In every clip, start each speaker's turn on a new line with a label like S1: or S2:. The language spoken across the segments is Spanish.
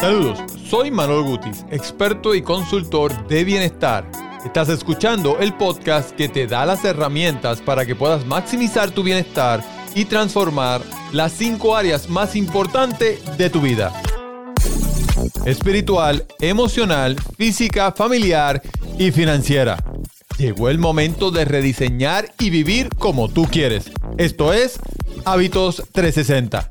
S1: Saludos, soy Manuel Gutis, experto y consultor de bienestar. Estás escuchando el podcast que te da las herramientas para que puedas maximizar tu bienestar y transformar las cinco áreas más importantes de tu vida. Espiritual, emocional, física, familiar y financiera. Llegó el momento de rediseñar y vivir como tú quieres. Esto es Hábitos 360.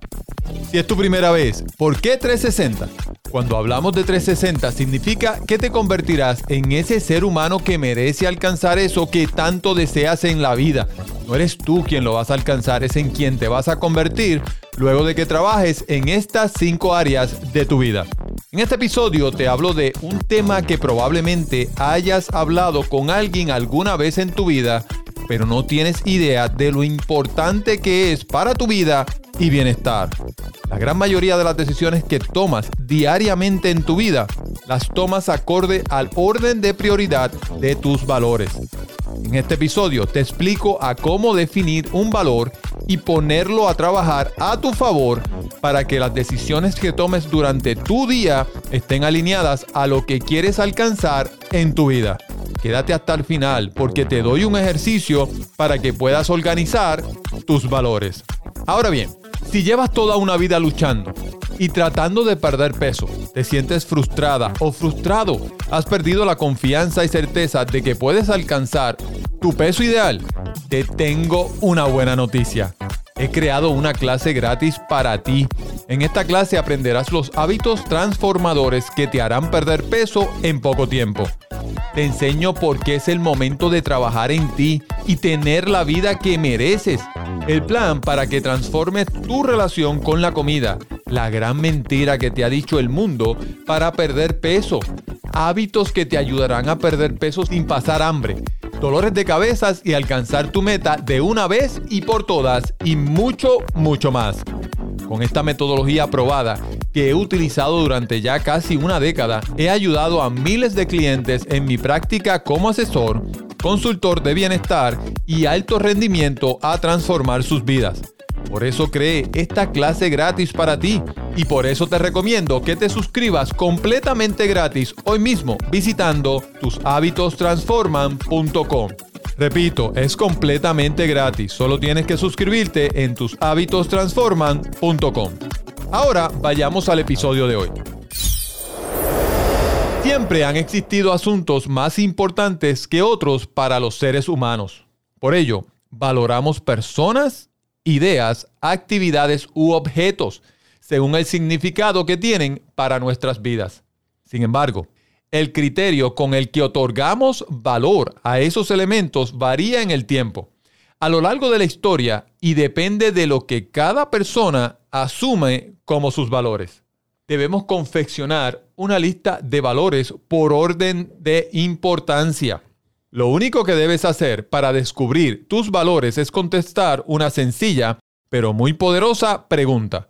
S1: Si es tu primera vez, ¿por qué 360? Cuando hablamos de 360 significa que te convertirás en ese ser humano que merece alcanzar eso que tanto deseas en la vida. No eres tú quien lo vas a alcanzar, es en quien te vas a convertir luego de que trabajes en estas cinco áreas de tu vida. En este episodio te hablo de un tema que probablemente hayas hablado con alguien alguna vez en tu vida, pero no tienes idea de lo importante que es para tu vida y bienestar. La gran mayoría de las decisiones que tomas diariamente en tu vida las tomas acorde al orden de prioridad de tus valores. En este episodio te explico a cómo definir un valor y ponerlo a trabajar a tu favor para que las decisiones que tomes durante tu día estén alineadas a lo que quieres alcanzar en tu vida. Quédate hasta el final porque te doy un ejercicio para que puedas organizar tus valores. Ahora bien, si llevas toda una vida luchando y tratando de perder peso, te sientes frustrada o frustrado, has perdido la confianza y certeza de que puedes alcanzar tu peso ideal, te tengo una buena noticia. He creado una clase gratis para ti. En esta clase aprenderás los hábitos transformadores que te harán perder peso en poco tiempo. Te enseño por qué es el momento de trabajar en ti y tener la vida que mereces. El plan para que transformes tu relación con la comida. La gran mentira que te ha dicho el mundo para perder peso. Hábitos que te ayudarán a perder peso sin pasar hambre. Dolores de cabezas y alcanzar tu meta de una vez y por todas y mucho, mucho más. Con esta metodología aprobada que he utilizado durante ya casi una década, he ayudado a miles de clientes en mi práctica como asesor, consultor de bienestar y alto rendimiento a transformar sus vidas. Por eso creé esta clase gratis para ti y por eso te recomiendo que te suscribas completamente gratis hoy mismo visitando tushabitostransforman.com. Repito, es completamente gratis, solo tienes que suscribirte en tushabitostransforman.com. Ahora vayamos al episodio de hoy. Siempre han existido asuntos más importantes que otros para los seres humanos. Por ello, valoramos personas, ideas, actividades u objetos según el significado que tienen para nuestras vidas. Sin embargo, el criterio con el que otorgamos valor a esos elementos varía en el tiempo, a lo largo de la historia y depende de lo que cada persona asume como sus valores. Debemos confeccionar una lista de valores por orden de importancia. Lo único que debes hacer para descubrir tus valores es contestar una sencilla pero muy poderosa pregunta.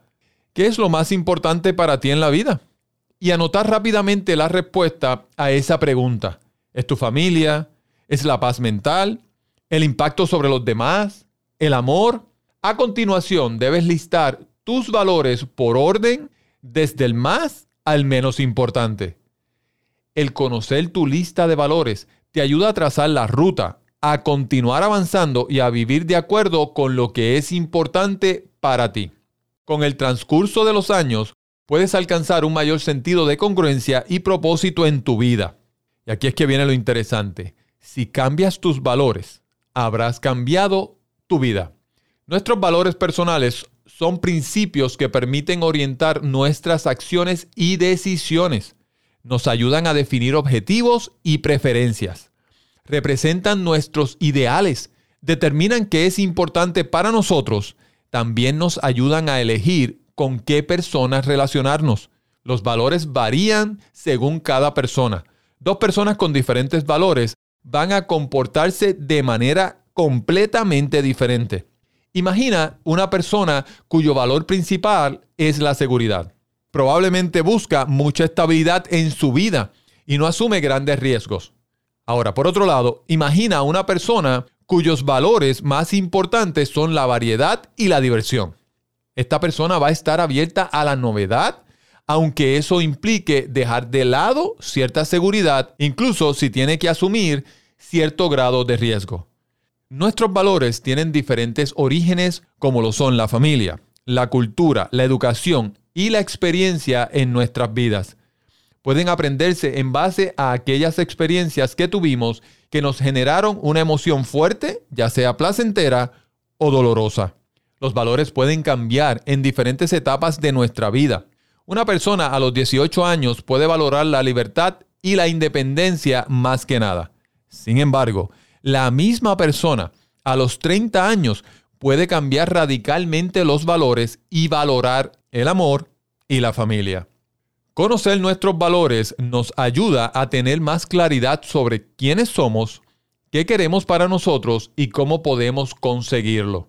S1: ¿Qué es lo más importante para ti en la vida? y anotar rápidamente la respuesta a esa pregunta. ¿Es tu familia? ¿Es la paz mental? ¿El impacto sobre los demás? ¿El amor? A continuación debes listar tus valores por orden desde el más al menos importante. El conocer tu lista de valores te ayuda a trazar la ruta, a continuar avanzando y a vivir de acuerdo con lo que es importante para ti. Con el transcurso de los años, puedes alcanzar un mayor sentido de congruencia y propósito en tu vida. Y aquí es que viene lo interesante. Si cambias tus valores, habrás cambiado tu vida. Nuestros valores personales son principios que permiten orientar nuestras acciones y decisiones. Nos ayudan a definir objetivos y preferencias. Representan nuestros ideales, determinan qué es importante para nosotros, también nos ayudan a elegir con qué personas relacionarnos. Los valores varían según cada persona. Dos personas con diferentes valores van a comportarse de manera completamente diferente. Imagina una persona cuyo valor principal es la seguridad. Probablemente busca mucha estabilidad en su vida y no asume grandes riesgos. Ahora, por otro lado, imagina una persona cuyos valores más importantes son la variedad y la diversión. Esta persona va a estar abierta a la novedad, aunque eso implique dejar de lado cierta seguridad, incluso si tiene que asumir cierto grado de riesgo. Nuestros valores tienen diferentes orígenes como lo son la familia, la cultura, la educación y la experiencia en nuestras vidas. Pueden aprenderse en base a aquellas experiencias que tuvimos que nos generaron una emoción fuerte, ya sea placentera o dolorosa. Los valores pueden cambiar en diferentes etapas de nuestra vida. Una persona a los 18 años puede valorar la libertad y la independencia más que nada. Sin embargo, la misma persona a los 30 años puede cambiar radicalmente los valores y valorar el amor y la familia. Conocer nuestros valores nos ayuda a tener más claridad sobre quiénes somos, qué queremos para nosotros y cómo podemos conseguirlo.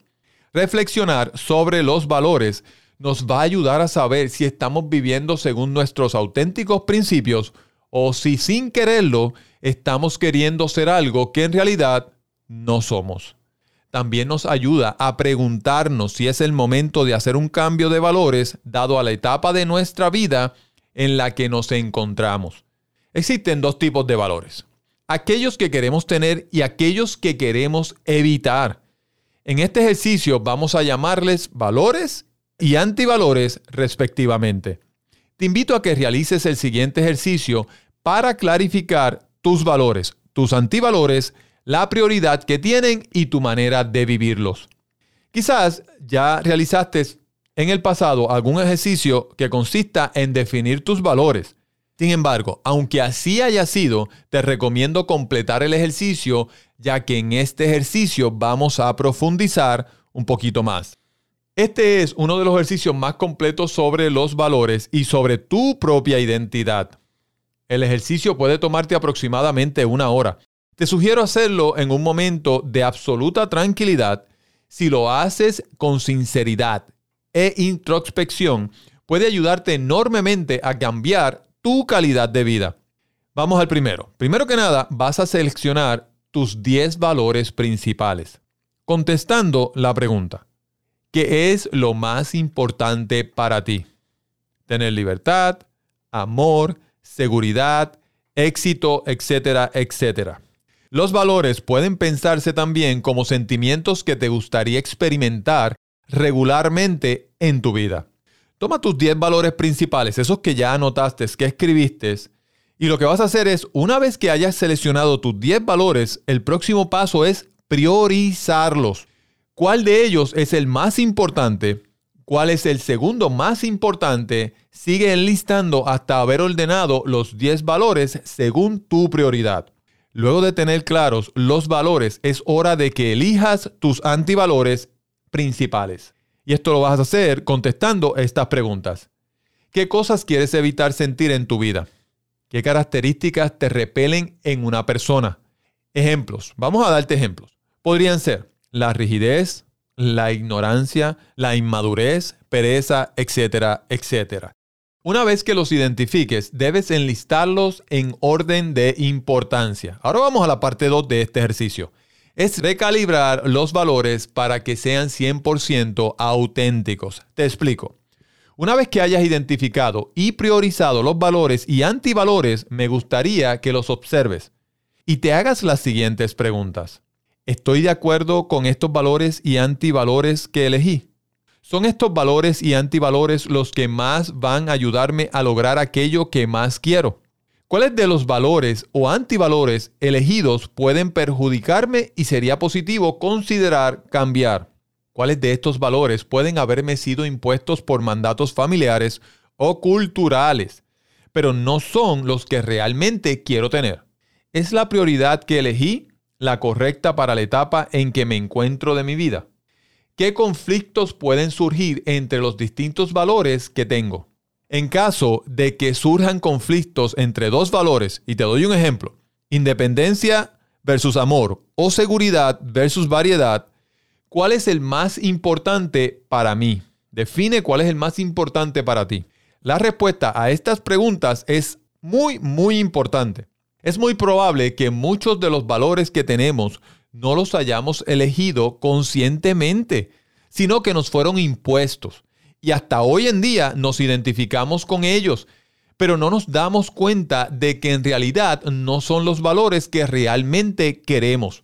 S1: Reflexionar sobre los valores nos va a ayudar a saber si estamos viviendo según nuestros auténticos principios o si sin quererlo estamos queriendo ser algo que en realidad no somos también nos ayuda a preguntarnos si es el momento de hacer un cambio de valores dado a la etapa de nuestra vida en la que nos encontramos. Existen dos tipos de valores. Aquellos que queremos tener y aquellos que queremos evitar. En este ejercicio vamos a llamarles valores y antivalores respectivamente. Te invito a que realices el siguiente ejercicio para clarificar tus valores, tus antivalores la prioridad que tienen y tu manera de vivirlos. Quizás ya realizaste en el pasado algún ejercicio que consista en definir tus valores. Sin embargo, aunque así haya sido, te recomiendo completar el ejercicio ya que en este ejercicio vamos a profundizar un poquito más. Este es uno de los ejercicios más completos sobre los valores y sobre tu propia identidad. El ejercicio puede tomarte aproximadamente una hora te sugiero hacerlo en un momento de absoluta tranquilidad. Si lo haces con sinceridad e introspección, puede ayudarte enormemente a cambiar tu calidad de vida. Vamos al primero. Primero que nada, vas a seleccionar tus 10 valores principales, contestando la pregunta, ¿qué es lo más importante para ti? Tener libertad, amor, seguridad, éxito, etcétera, etcétera. Los valores pueden pensarse también como sentimientos que te gustaría experimentar regularmente en tu vida. Toma tus 10 valores principales, esos que ya anotaste, que escribiste, y lo que vas a hacer es, una vez que hayas seleccionado tus 10 valores, el próximo paso es priorizarlos. ¿Cuál de ellos es el más importante? ¿Cuál es el segundo más importante? Sigue enlistando hasta haber ordenado los 10 valores según tu prioridad. Luego de tener claros los valores, es hora de que elijas tus antivalores principales. Y esto lo vas a hacer contestando estas preguntas. ¿Qué cosas quieres evitar sentir en tu vida? ¿Qué características te repelen en una persona? Ejemplos. Vamos a darte ejemplos. Podrían ser la rigidez, la ignorancia, la inmadurez, pereza, etcétera, etcétera. Una vez que los identifiques, debes enlistarlos en orden de importancia. Ahora vamos a la parte 2 de este ejercicio. Es recalibrar los valores para que sean 100% auténticos. Te explico. Una vez que hayas identificado y priorizado los valores y antivalores, me gustaría que los observes y te hagas las siguientes preguntas. ¿Estoy de acuerdo con estos valores y antivalores que elegí? ¿Son estos valores y antivalores los que más van a ayudarme a lograr aquello que más quiero? ¿Cuáles de los valores o antivalores elegidos pueden perjudicarme y sería positivo considerar cambiar? ¿Cuáles de estos valores pueden haberme sido impuestos por mandatos familiares o culturales, pero no son los que realmente quiero tener? ¿Es la prioridad que elegí la correcta para la etapa en que me encuentro de mi vida? ¿Qué conflictos pueden surgir entre los distintos valores que tengo? En caso de que surjan conflictos entre dos valores, y te doy un ejemplo, independencia versus amor o seguridad versus variedad, ¿cuál es el más importante para mí? Define cuál es el más importante para ti. La respuesta a estas preguntas es muy, muy importante. Es muy probable que muchos de los valores que tenemos no los hayamos elegido conscientemente, sino que nos fueron impuestos. y hasta hoy en día nos identificamos con ellos, pero no nos damos cuenta de que en realidad no son los valores que realmente queremos.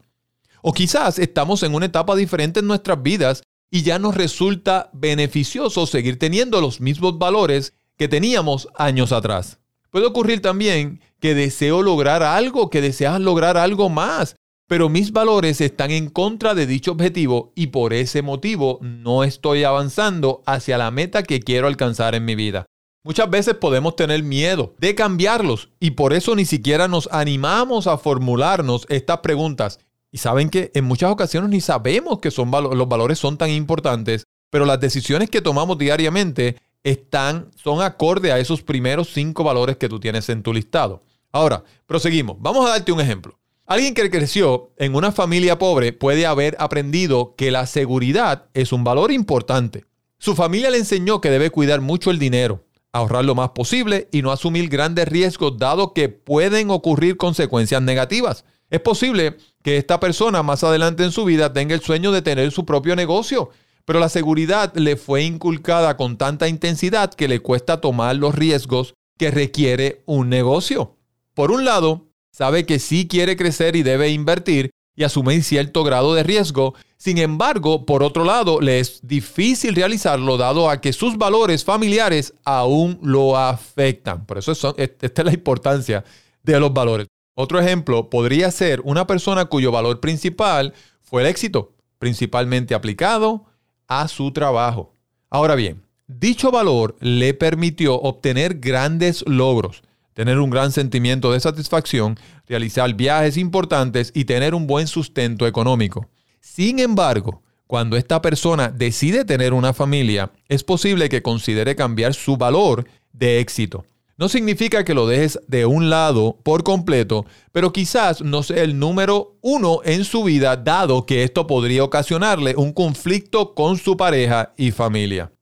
S1: O quizás estamos en una etapa diferente en nuestras vidas y ya nos resulta beneficioso seguir teniendo los mismos valores que teníamos años atrás. Puede ocurrir también que deseo lograr algo, que deseas lograr algo más, pero mis valores están en contra de dicho objetivo y por ese motivo no estoy avanzando hacia la meta que quiero alcanzar en mi vida. Muchas veces podemos tener miedo de cambiarlos y por eso ni siquiera nos animamos a formularnos estas preguntas. Y saben que en muchas ocasiones ni sabemos que son los valores son tan importantes, pero las decisiones que tomamos diariamente están, son acorde a esos primeros cinco valores que tú tienes en tu listado. Ahora, proseguimos. Vamos a darte un ejemplo. Alguien que creció en una familia pobre puede haber aprendido que la seguridad es un valor importante. Su familia le enseñó que debe cuidar mucho el dinero, ahorrar lo más posible y no asumir grandes riesgos dado que pueden ocurrir consecuencias negativas. Es posible que esta persona más adelante en su vida tenga el sueño de tener su propio negocio, pero la seguridad le fue inculcada con tanta intensidad que le cuesta tomar los riesgos que requiere un negocio. Por un lado, sabe que sí quiere crecer y debe invertir y asumir cierto grado de riesgo. Sin embargo, por otro lado, le es difícil realizarlo dado a que sus valores familiares aún lo afectan. Por eso esta es la importancia de los valores. Otro ejemplo podría ser una persona cuyo valor principal fue el éxito, principalmente aplicado a su trabajo. Ahora bien, dicho valor le permitió obtener grandes logros tener un gran sentimiento de satisfacción, realizar viajes importantes y tener un buen sustento económico. Sin embargo, cuando esta persona decide tener una familia, es posible que considere cambiar su valor de éxito. No significa que lo dejes de un lado por completo, pero quizás no sea el número uno en su vida, dado que esto podría ocasionarle un conflicto con su pareja y familia.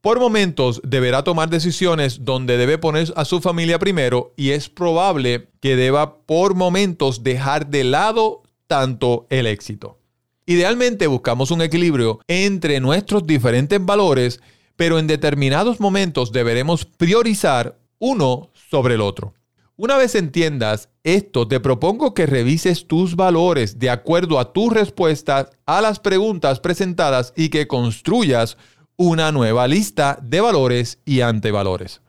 S1: Por momentos deberá tomar decisiones donde debe poner a su familia primero y es probable que deba por momentos dejar de lado tanto el éxito. Idealmente buscamos un equilibrio entre nuestros diferentes valores, pero en determinados momentos deberemos priorizar uno sobre el otro. Una vez entiendas esto, te propongo que revises tus valores de acuerdo a tus respuestas a las preguntas presentadas y que construyas una nueva lista de valores y antevalores.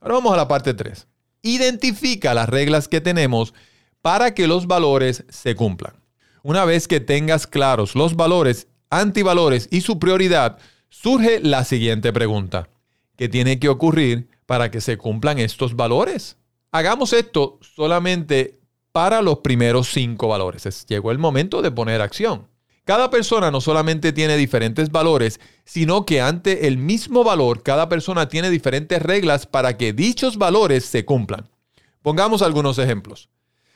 S1: Ahora vamos a la parte 3. Identifica las reglas que tenemos para que los valores se cumplan. Una vez que tengas claros los valores, antivalores y su prioridad, surge la siguiente pregunta. ¿Qué tiene que ocurrir para que se cumplan estos valores? Hagamos esto solamente para los primeros cinco valores. Llegó el momento de poner acción. Cada persona no solamente tiene diferentes valores, sino que ante el mismo valor, cada persona tiene diferentes reglas para que dichos valores se cumplan. Pongamos algunos ejemplos.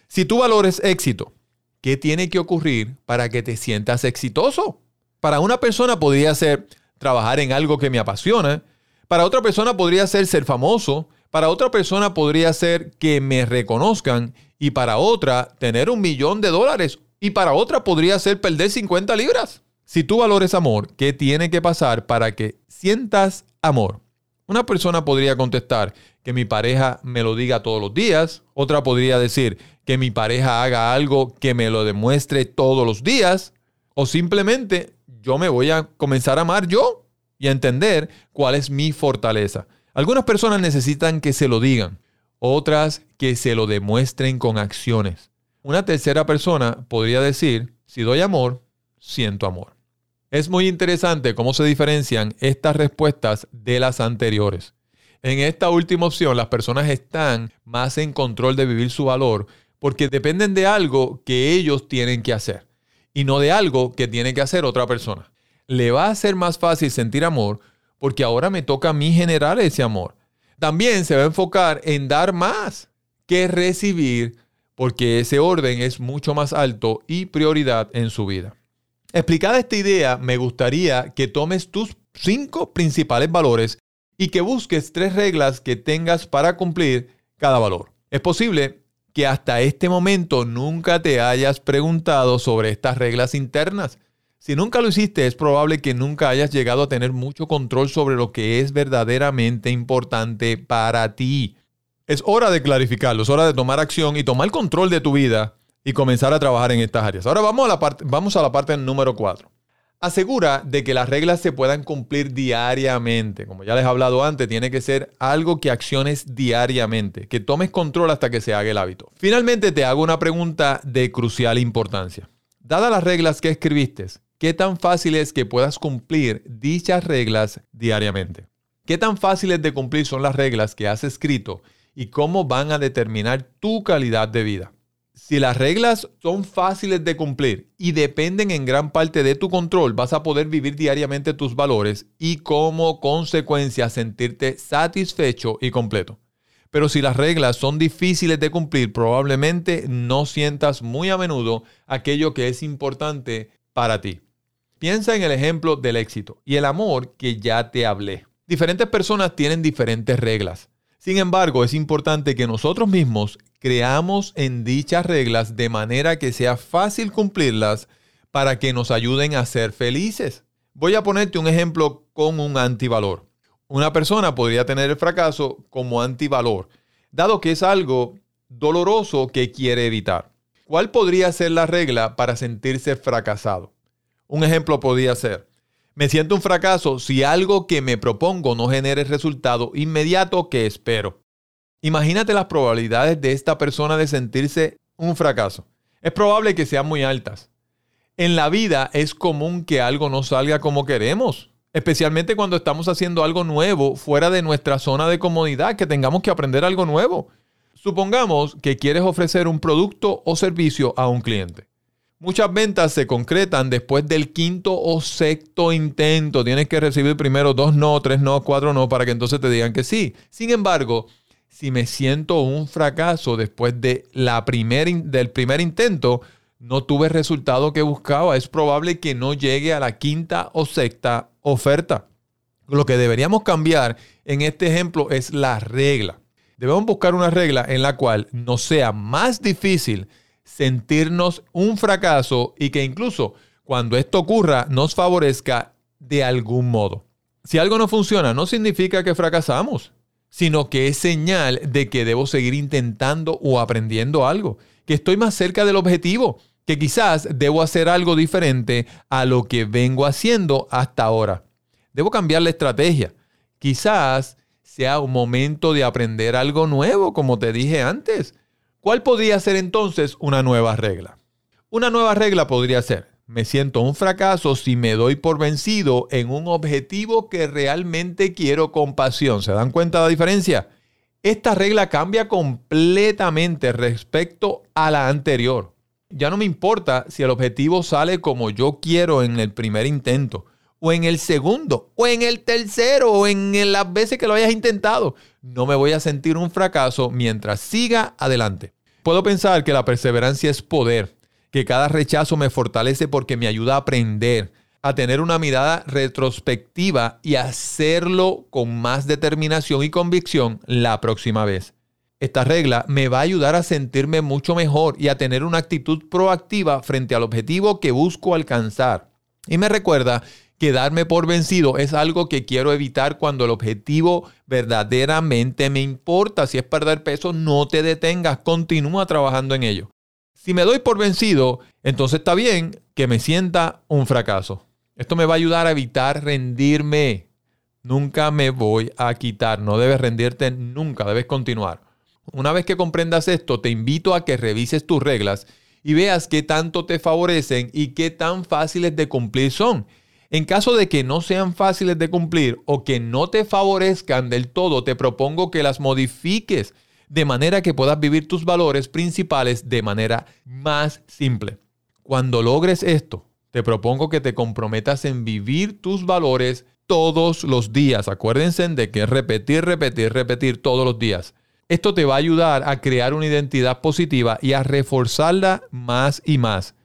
S1: Si tu valor es éxito, ¿qué tiene que ocurrir para que te sientas exitoso? Para una persona podría ser trabajar en algo que me apasiona, para otra persona podría ser ser famoso, para otra persona podría ser que me reconozcan y para otra tener un millón de dólares y para otra podría ser perder 50 libras. Si tú valores amor, ¿qué tiene que pasar para que sientas amor? Una persona podría contestar que mi pareja me lo diga todos los días. Otra podría decir que mi pareja haga algo que me lo demuestre todos los días. O simplemente yo me voy a comenzar a amar yo y a entender cuál es mi fortaleza. Algunas personas necesitan que se lo digan, otras que se lo demuestren con acciones. Una tercera persona podría decir, si doy amor, siento amor. Es muy interesante cómo se diferencian estas respuestas de las anteriores. En esta última opción, las personas están más en control de vivir su valor porque dependen de algo que ellos tienen que hacer y no de algo que tiene que hacer otra persona. Le va a ser más fácil sentir amor porque ahora me toca a mí generar ese amor. También se va a enfocar en dar más que recibir porque ese orden es mucho más alto y prioridad en su vida. Explicada esta idea, me gustaría que tomes tus cinco principales valores y que busques tres reglas que tengas para cumplir cada valor. Es posible que hasta este momento nunca te hayas preguntado sobre estas reglas internas. Si nunca lo hiciste, es probable que nunca hayas llegado a tener mucho control sobre lo que es verdaderamente importante para ti. Es hora de clarificarlo, es hora de tomar acción y tomar control de tu vida y comenzar a trabajar en estas áreas. Ahora vamos a la parte, vamos a la parte número 4. Asegura de que las reglas se puedan cumplir diariamente. Como ya les he hablado antes, tiene que ser algo que acciones diariamente, que tomes control hasta que se haga el hábito. Finalmente te hago una pregunta de crucial importancia. Dadas las reglas que escribiste, ¿qué tan fácil es que puedas cumplir dichas reglas diariamente? ¿Qué tan fáciles de cumplir son las reglas que has escrito y cómo van a determinar tu calidad de vida? Si las reglas son fáciles de cumplir y dependen en gran parte de tu control, vas a poder vivir diariamente tus valores y como consecuencia sentirte satisfecho y completo. Pero si las reglas son difíciles de cumplir, probablemente no sientas muy a menudo aquello que es importante para ti. Piensa en el ejemplo del éxito y el amor que ya te hablé. Diferentes personas tienen diferentes reglas. Sin embargo, es importante que nosotros mismos creamos en dichas reglas de manera que sea fácil cumplirlas para que nos ayuden a ser felices. Voy a ponerte un ejemplo con un antivalor. Una persona podría tener el fracaso como antivalor, dado que es algo doloroso que quiere evitar. ¿Cuál podría ser la regla para sentirse fracasado? Un ejemplo podría ser, me siento un fracaso si algo que me propongo no genera el resultado inmediato que espero. Imagínate las probabilidades de esta persona de sentirse un fracaso. Es probable que sean muy altas. En la vida es común que algo no salga como queremos, especialmente cuando estamos haciendo algo nuevo fuera de nuestra zona de comodidad, que tengamos que aprender algo nuevo. Supongamos que quieres ofrecer un producto o servicio a un cliente. Muchas ventas se concretan después del quinto o sexto intento. Tienes que recibir primero dos no, tres no, cuatro no, para que entonces te digan que sí. Sin embargo, si me siento un fracaso después de la del primer intento, no tuve el resultado que buscaba. Es probable que no llegue a la quinta o sexta oferta. Lo que deberíamos cambiar en este ejemplo es la regla. Debemos buscar una regla en la cual nos sea más difícil sentirnos un fracaso y que incluso cuando esto ocurra nos favorezca de algún modo. Si algo no funciona, no significa que fracasamos, sino que es señal de que debo seguir intentando o aprendiendo algo, que estoy más cerca del objetivo, que quizás debo hacer algo diferente a lo que vengo haciendo hasta ahora. Debo cambiar la estrategia. Quizás sea un momento de aprender algo nuevo, como te dije antes. ¿Cuál podría ser entonces una nueva regla? Una nueva regla podría ser, me siento un fracaso si me doy por vencido en un objetivo que realmente quiero con pasión. ¿Se dan cuenta de la diferencia? Esta regla cambia completamente respecto a la anterior. Ya no me importa si el objetivo sale como yo quiero en el primer intento, o en el segundo, o en el tercero, o en las veces que lo hayas intentado. No me voy a sentir un fracaso mientras siga adelante. Puedo pensar que la perseverancia es poder, que cada rechazo me fortalece porque me ayuda a aprender, a tener una mirada retrospectiva y hacerlo con más determinación y convicción la próxima vez. Esta regla me va a ayudar a sentirme mucho mejor y a tener una actitud proactiva frente al objetivo que busco alcanzar. Y me recuerda que darme por vencido es algo que quiero evitar cuando el objetivo verdaderamente me importa. Si es perder peso, no te detengas, continúa trabajando en ello. Si me doy por vencido, entonces está bien que me sienta un fracaso. Esto me va a ayudar a evitar rendirme. Nunca me voy a quitar. No debes rendirte nunca, debes continuar. Una vez que comprendas esto, te invito a que revises tus reglas y veas qué tanto te favorecen y qué tan fáciles de cumplir son. En caso de que no sean fáciles de cumplir o que no te favorezcan del todo, te propongo que las modifiques de manera que puedas vivir tus valores principales de manera más simple. Cuando logres esto, te propongo que te comprometas en vivir tus valores todos los días. Acuérdense de que repetir, repetir, repetir todos los días. Esto te va a ayudar a crear una identidad positiva y a reforzarla más y más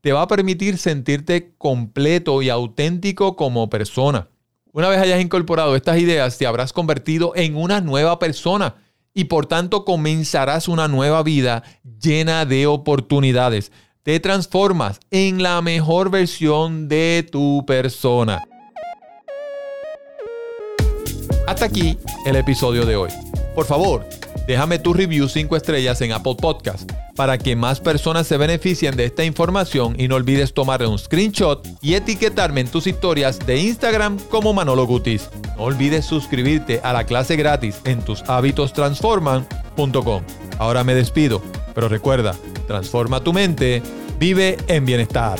S1: te va a permitir sentirte completo y auténtico como persona. Una vez hayas incorporado estas ideas, te habrás convertido en una nueva persona y por tanto comenzarás una nueva vida llena de oportunidades. te transformas en la mejor versión de tu persona. Hasta aquí el episodio de hoy. Por favor, déjame tu review 5 estrellas en Apple Podcast para que más personas se beneficien de esta información y no olvides tomar un screenshot y etiquetarme en tus historias de Instagram como Manolo Gutis. No olvides suscribirte a la clase gratis en tushabitostransforman.com. Ahora me despido, pero recuerda, transforma tu mente, vive en bienestar.